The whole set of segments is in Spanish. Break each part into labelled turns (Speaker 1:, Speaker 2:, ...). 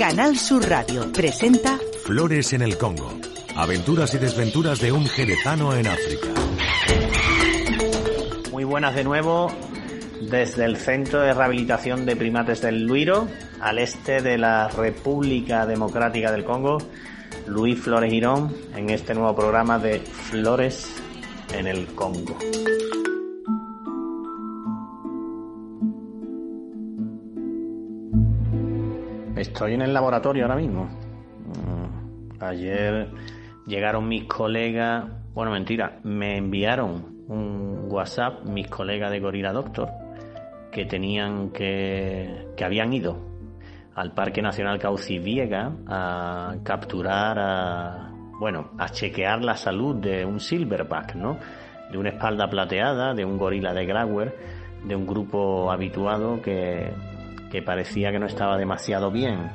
Speaker 1: Canal Sur Radio presenta
Speaker 2: Flores en el Congo. Aventuras y desventuras de un jerezano en África.
Speaker 3: Muy buenas de nuevo desde el Centro de Rehabilitación de Primates del Luiro, al este de la República Democrática del Congo, Luis Flores Girón, en este nuevo programa de Flores en el Congo. Estoy en el laboratorio ahora mismo. Mm, Ayer llegaron mis colegas, bueno, mentira, me enviaron un WhatsApp mis colegas de Gorilla Doctor que tenían que, que habían ido al Parque Nacional Cauciviega a capturar a, bueno, a chequear la salud de un silverback, ¿no? De una espalda plateada, de un gorila de Grauer, de un grupo habituado que, que parecía que no estaba demasiado bien.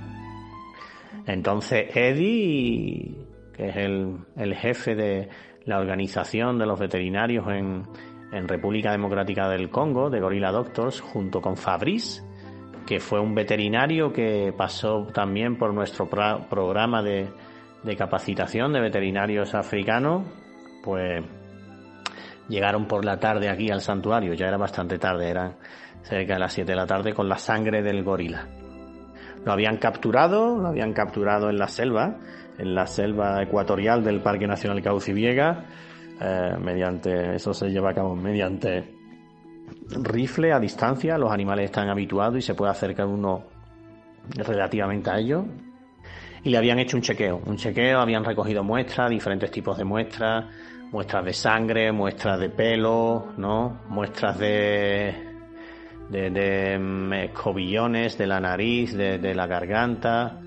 Speaker 3: Entonces Eddie, que es el, el jefe de la organización de los veterinarios en, en República Democrática del Congo, de Gorilla Doctors, junto con Fabrice, que fue un veterinario que pasó también por nuestro programa de, de capacitación de veterinarios africanos, pues llegaron por la tarde aquí al santuario, ya era bastante tarde, eran cerca de las 7 de la tarde con la sangre del gorila. Lo habían capturado, lo habían capturado en la selva, en la selva ecuatorial del Parque Nacional Cauciviega, eh, mediante, eso se lleva a cabo mediante rifle a distancia, los animales están habituados y se puede acercar uno relativamente a ellos. Y le habían hecho un chequeo, un chequeo, habían recogido muestras, diferentes tipos de muestras, muestras de sangre, muestras de pelo, ¿no? Muestras de, de, de mm, escobillones de la nariz, de, de la garganta.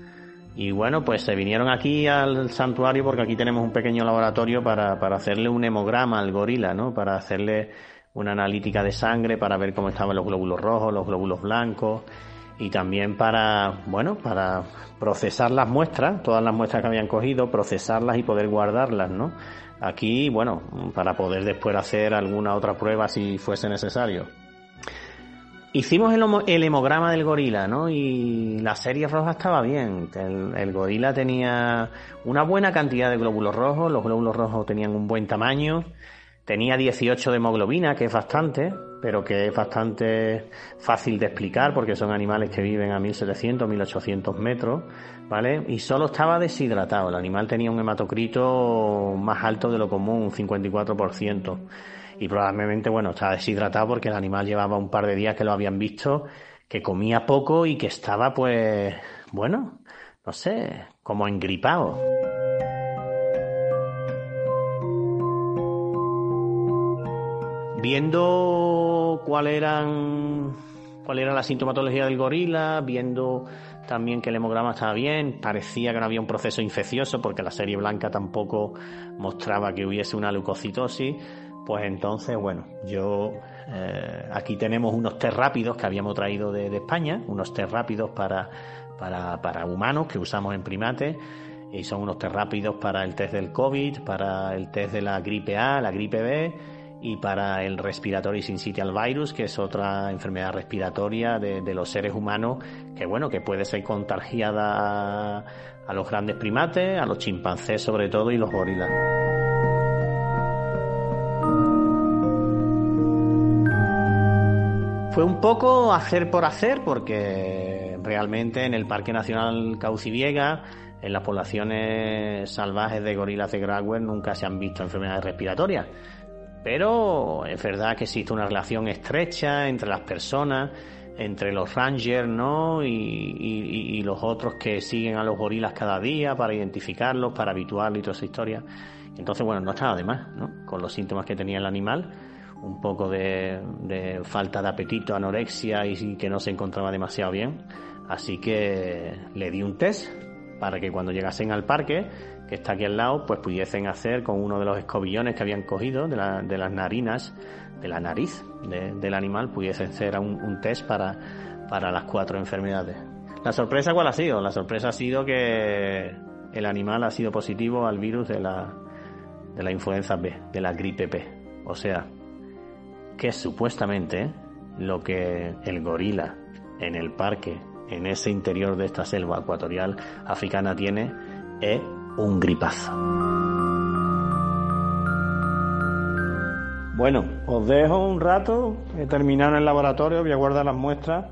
Speaker 3: Y bueno, pues se vinieron aquí al santuario porque aquí tenemos un pequeño laboratorio para, para hacerle un hemograma al gorila, ¿no? Para hacerle una analítica de sangre para ver cómo estaban los glóbulos rojos, los glóbulos blancos y también para, bueno, para procesar las muestras, todas las muestras que habían cogido, procesarlas y poder guardarlas, ¿no? Aquí, bueno, para poder después hacer alguna otra prueba si fuese necesario. Hicimos el, homo- el hemograma del gorila, ¿no? Y la serie roja estaba bien. El, el gorila tenía una buena cantidad de glóbulos rojos, los glóbulos rojos tenían un buen tamaño, tenía 18 de hemoglobina, que es bastante, pero que es bastante fácil de explicar porque son animales que viven a 1700, 1800 metros, ¿vale? Y solo estaba deshidratado. El animal tenía un hematocrito más alto de lo común, un 54%. Y probablemente, bueno, estaba deshidratado porque el animal llevaba un par de días que lo habían visto, que comía poco y que estaba, pues, bueno, no sé, como engripado. Viendo cuál eran cuál era la sintomatología del gorila, viendo también que el hemograma estaba bien, parecía que no había un proceso infeccioso porque la serie blanca tampoco mostraba que hubiese una leucocitosis, pues entonces, bueno, yo eh, aquí tenemos unos test rápidos que habíamos traído de, España, unos test rápidos para, para, humanos que usamos en primates y son unos test rápidos para el test del COVID, para el test de la gripe A, la gripe B y para el respiratory syncytial virus, que es otra enfermedad respiratoria de, de los seres humanos que bueno, que puede ser contagiada a, a los grandes primates, a los chimpancés sobre todo y los gorilas. Fue un poco hacer por hacer porque realmente en el Parque Nacional Cauciviega, en las poblaciones salvajes de gorilas de Grauer nunca se han visto enfermedades respiratorias. Pero es verdad que existe una relación estrecha entre las personas, entre los rangers, ¿no? Y, los otros que siguen a los gorilas cada día para identificarlos, para habituarlos y toda esa historia. Entonces, bueno, no estaba de más, ¿no? Con los síntomas que tenía el animal, un poco de, falta de apetito, anorexia y que no se encontraba demasiado bien. Así que le di un test para que cuando llegasen al parque, que está aquí al lado, pues pudiesen hacer con uno de los escobillones que habían cogido de, la- de las narinas, de la nariz de- del animal, pudiesen hacer un, un test para, para las cuatro enfermedades. La sorpresa cuál ha sido? La sorpresa ha sido que el animal ha sido positivo al virus de la, de la influenza B, de la gripe P. O sea, que supuestamente lo que el gorila en el parque en ese interior de esta selva ecuatorial africana tiene es un gripazo. Bueno, os dejo un rato, he terminado en el laboratorio, voy a guardar las muestras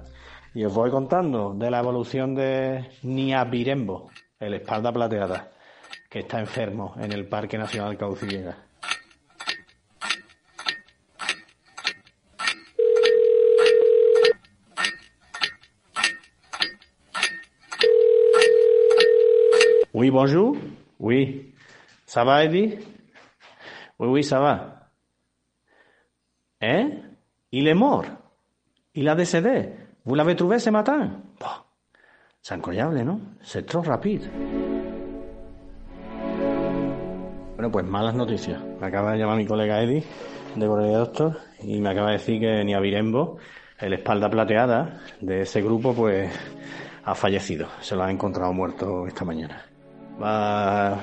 Speaker 3: y os voy contando de la evolución de Niabirembo, el espalda plateada, que está enfermo en el Parque Nacional Caucillega. Oui, bonjour. Oui. Ça va, Eddie Oui, oui, ça va. Hein Il est mort. Il a décédé. Vous l'avez trouvé ce matin Bah, C'est incroyable, ¿no? C'est trop rapide. Bueno, pues malas noticias. Me acaba de llamar mi colega Eddie de Bordeaux Doctor y me acaba de decir que ni a el espalda plateada de ese grupo, pues ha fallecido. Se lo ha encontrado muerto esta mañana. Va...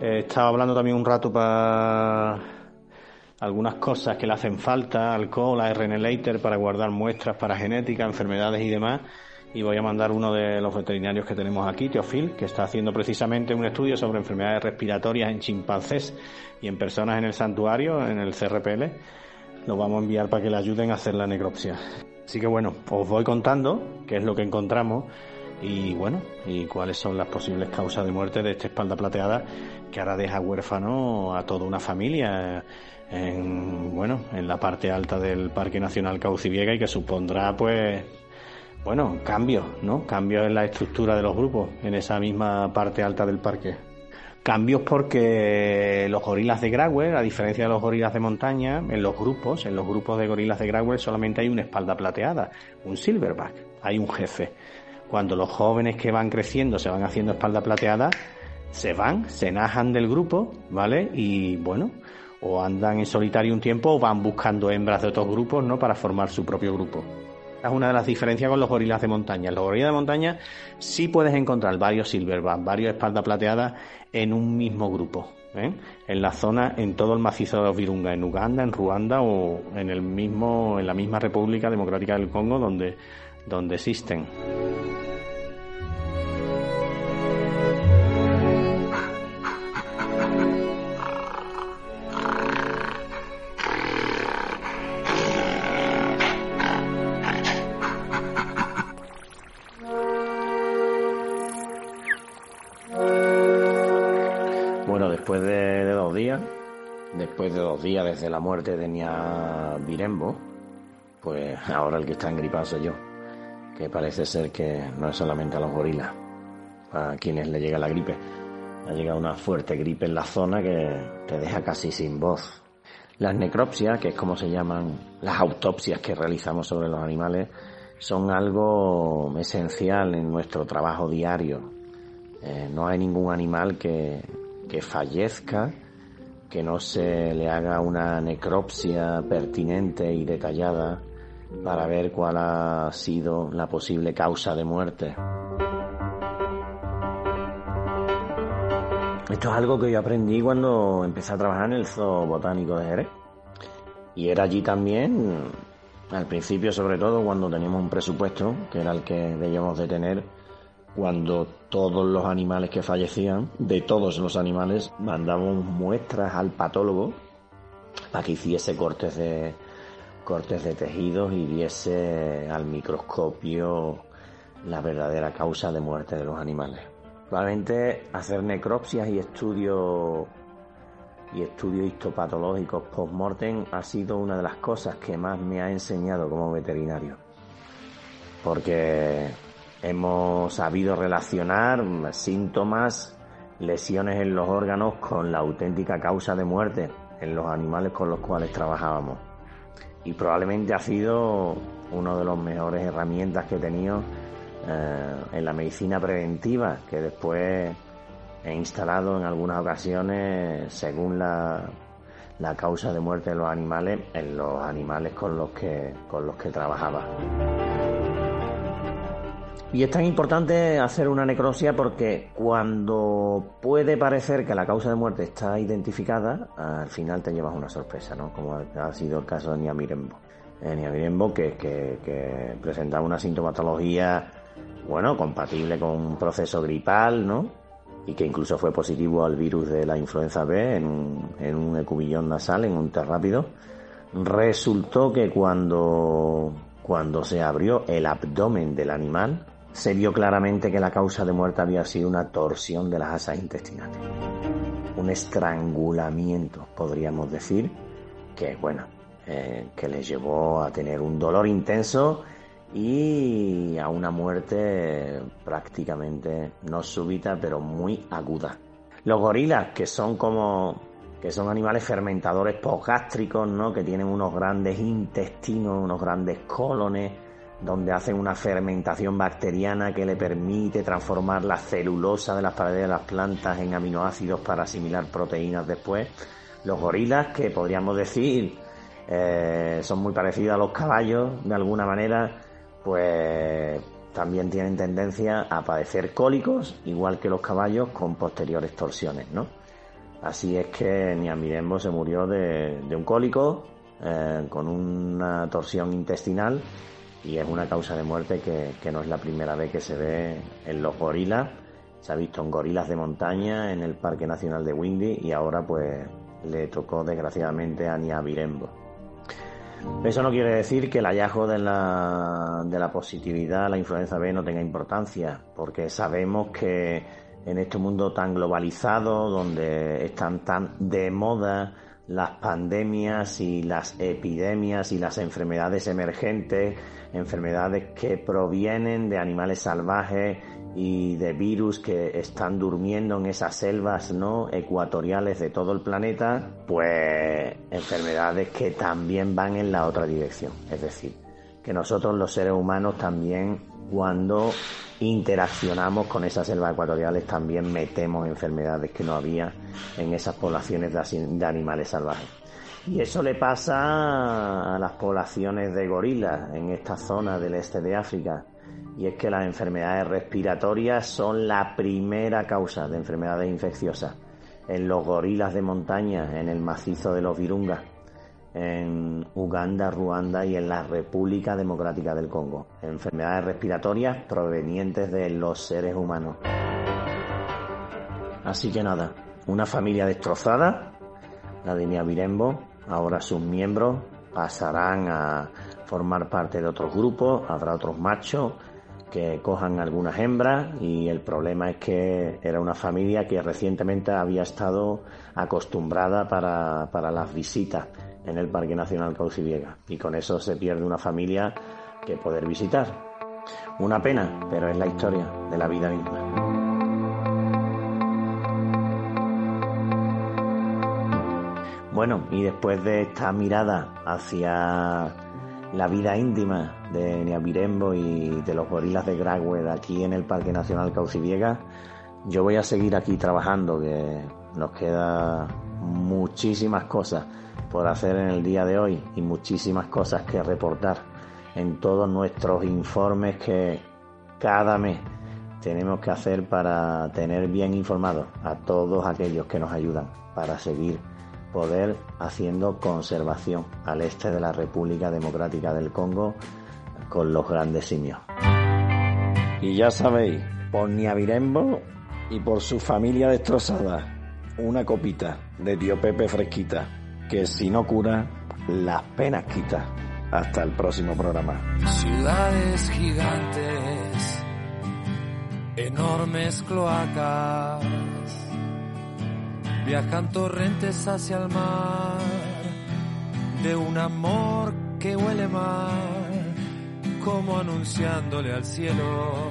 Speaker 3: He estado hablando también un rato para algunas cosas que le hacen falta, alcohol, ARN later para guardar muestras para genética, enfermedades y demás. Y voy a mandar uno de los veterinarios que tenemos aquí, Teofil, que está haciendo precisamente un estudio sobre enfermedades respiratorias en chimpancés y en personas en el santuario, en el CRPL. Lo vamos a enviar para que le ayuden a hacer la necropsia. Así que bueno, os voy contando qué es lo que encontramos y bueno, y cuáles son las posibles causas de muerte de esta espalda plateada que ahora deja huérfano a toda una familia en, bueno, en la parte alta del Parque Nacional Cauciviega y que supondrá pues bueno, cambios, ¿no? Cambios en la estructura de los grupos en esa misma parte alta del parque. Cambios porque los gorilas de Grawler, a diferencia de los gorilas de montaña, en los grupos, en los grupos de gorilas de Grawler solamente hay una espalda plateada, un silverback, hay un jefe cuando los jóvenes que van creciendo se van haciendo espalda plateada, se van, se najan del grupo, ¿vale? Y bueno, o andan en solitario un tiempo o van buscando hembras de otros grupos, ¿no? Para formar su propio grupo. Es una de las diferencias con los gorilas de montaña. Los gorilas de montaña sí puedes encontrar varios silverback, varios espalda plateadas en un mismo grupo. ¿eh? En la zona, en todo el macizo de los Virunga, en Uganda, en Ruanda o en el mismo, en la misma República Democrática del Congo donde, donde existen. Después de dos días desde la muerte de Nia Virembo, pues ahora el que está engripado soy yo, que parece ser que no es solamente a los gorilas, a quienes le llega la gripe. Ha llegado una fuerte gripe en la zona que te deja casi sin voz. Las necropsias, que es como se llaman las autopsias que realizamos sobre los animales, son algo esencial en nuestro trabajo diario. Eh, no hay ningún animal que, que fallezca, que no se le haga una necropsia pertinente y detallada para ver cuál ha sido la posible causa de muerte. Esto es algo que yo aprendí cuando empecé a trabajar en el Zoo Botánico de Jerez. Y era allí también, al principio sobre todo, cuando teníamos un presupuesto, que era el que debíamos de tener, cuando todos los animales que fallecían, de todos los animales, mandamos muestras al patólogo para que hiciese cortes de cortes de tejidos y viese al microscopio la verdadera causa de muerte de los animales. Probablemente hacer necropsias y estudios y estudios histopatológicos post-mortem ha sido una de las cosas que más me ha enseñado como veterinario. Porque Hemos sabido relacionar síntomas, lesiones en los órganos con la auténtica causa de muerte en los animales con los cuales trabajábamos. Y probablemente ha sido una de las mejores herramientas que he tenido eh, en la medicina preventiva, que después he instalado en algunas ocasiones según la, la causa de muerte de los animales en los animales con los que, con los que trabajaba. Y es tan importante hacer una necropsia porque cuando puede parecer que la causa de muerte está identificada, al final te llevas una sorpresa, ¿no? Como ha sido el caso de Nia Mirembo. Niabirembo, que, que, que presentaba una sintomatología, bueno, compatible con un proceso gripal, ¿no? y que incluso fue positivo al virus de la influenza B en un, en un ecubillón nasal, en un test rápido, resultó que cuando, cuando se abrió el abdomen del animal, se vio claramente que la causa de muerte había sido una torsión de las asas intestinales. Un estrangulamiento, podríamos decir, que bueno, eh, que le llevó a tener un dolor intenso y a una muerte prácticamente no súbita, pero muy aguda. Los gorilas, que son como que son animales fermentadores posgástricos, ¿no? que tienen unos grandes intestinos, unos grandes colones, donde hacen una fermentación bacteriana que le permite transformar la celulosa de las paredes de las plantas en aminoácidos para asimilar proteínas después. Los gorilas, que podríamos decir eh, son muy parecidos a los caballos de alguna manera, pues también tienen tendencia a padecer cólicos, igual que los caballos, con posteriores torsiones, ¿no? Así es que Niamirembo se murió de, un cólico eh, con una torsión intestinal y es una causa de muerte que, no es la primera vez que se ve en los gorilas. Se ha visto en gorilas de montaña en el Parque Nacional de Windy y ahora pues le tocó desgraciadamente a Niamirembo. Eso no quiere decir que el hallazgo de la, de la positividad a la influenza B no tenga importancia, porque sabemos que en este mundo tan globalizado, donde están tan de moda las pandemias y las epidemias y las enfermedades emergentes, enfermedades que provienen de animales salvajes y de virus que están durmiendo en esas selvas no ecuatoriales de todo el planeta, pues enfermedades que también van en la otra dirección, es decir, que nosotros los seres humanos también cuando interaccionamos con esas selvas ecuatoriales también metemos enfermedades que no había en esas poblaciones de animales salvajes. Y eso le pasa a las poblaciones de gorilas en esta zona del este de África. Y es que las enfermedades respiratorias son la primera causa de enfermedades infecciosas en los gorilas de montaña, en el macizo de los Virungas en Uganda, Ruanda y en la República Democrática del Congo. Enfermedades respiratorias provenientes de los seres humanos. Así que nada, una familia destrozada, la de Niabirembo, ahora sus miembros pasarán a formar parte de otros grupos, habrá otros machos que cojan algunas hembras y el problema es que era una familia que recientemente había estado acostumbrada para, para las visitas en el Parque Nacional Cauciviega y con eso se pierde una familia que poder visitar. Una pena, pero es la historia de la vida misma. Bueno, y después de esta mirada hacia la vida íntima de Niabirembo y de los gorilas de Gragüed aquí en el Parque Nacional Cauciviega, yo voy a seguir aquí trabajando, que nos queda muchísimas cosas por hacer en el día de hoy y muchísimas cosas que reportar en todos nuestros informes que cada mes tenemos que hacer para tener bien informados a todos aquellos que nos ayudan para seguir poder haciendo conservación al este de la República Democrática del Congo con los grandes simios. Y ya sabéis, por Niabirembo y por su familia destrozada, una copita de tío Pepe fresquita que si no cura, las penas quita. Hasta el próximo programa.
Speaker 4: Ciudades gigantes, enormes cloacas, viajan torrentes hacia el mar, de un amor que huele mal, como anunciándole al cielo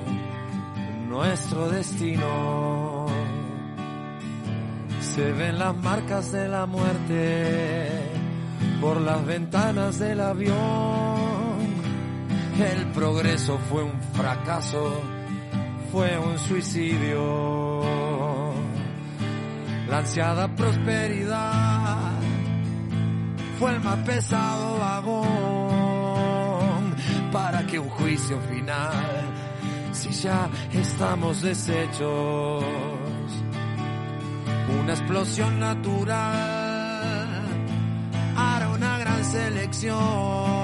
Speaker 4: nuestro destino se ven las marcas de la muerte por las ventanas del avión. El progreso fue un fracaso, fue un suicidio. La ansiada prosperidad fue el más pesado vagón para que un juicio final, si ya estamos deshechos una explosión natural hará una gran selección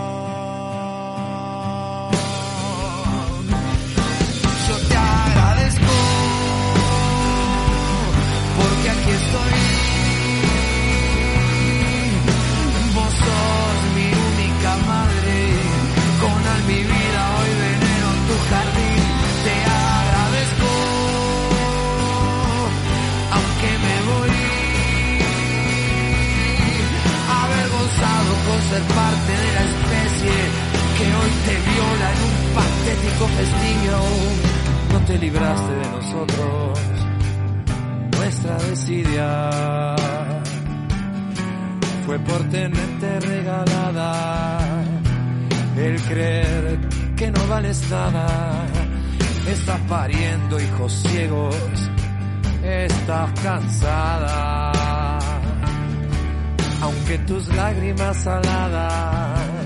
Speaker 4: no vales nada. Estás pariendo hijos ciegos, estás cansada. Aunque tus lágrimas saladas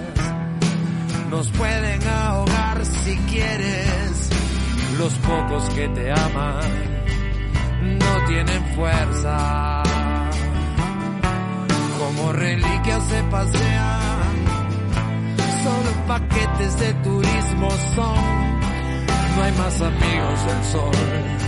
Speaker 4: nos pueden ahogar si quieres, los pocos que te aman no tienen fuerza. Como reliquias se pasean, solo paquetes de turismo son. No hay más amigos del sol,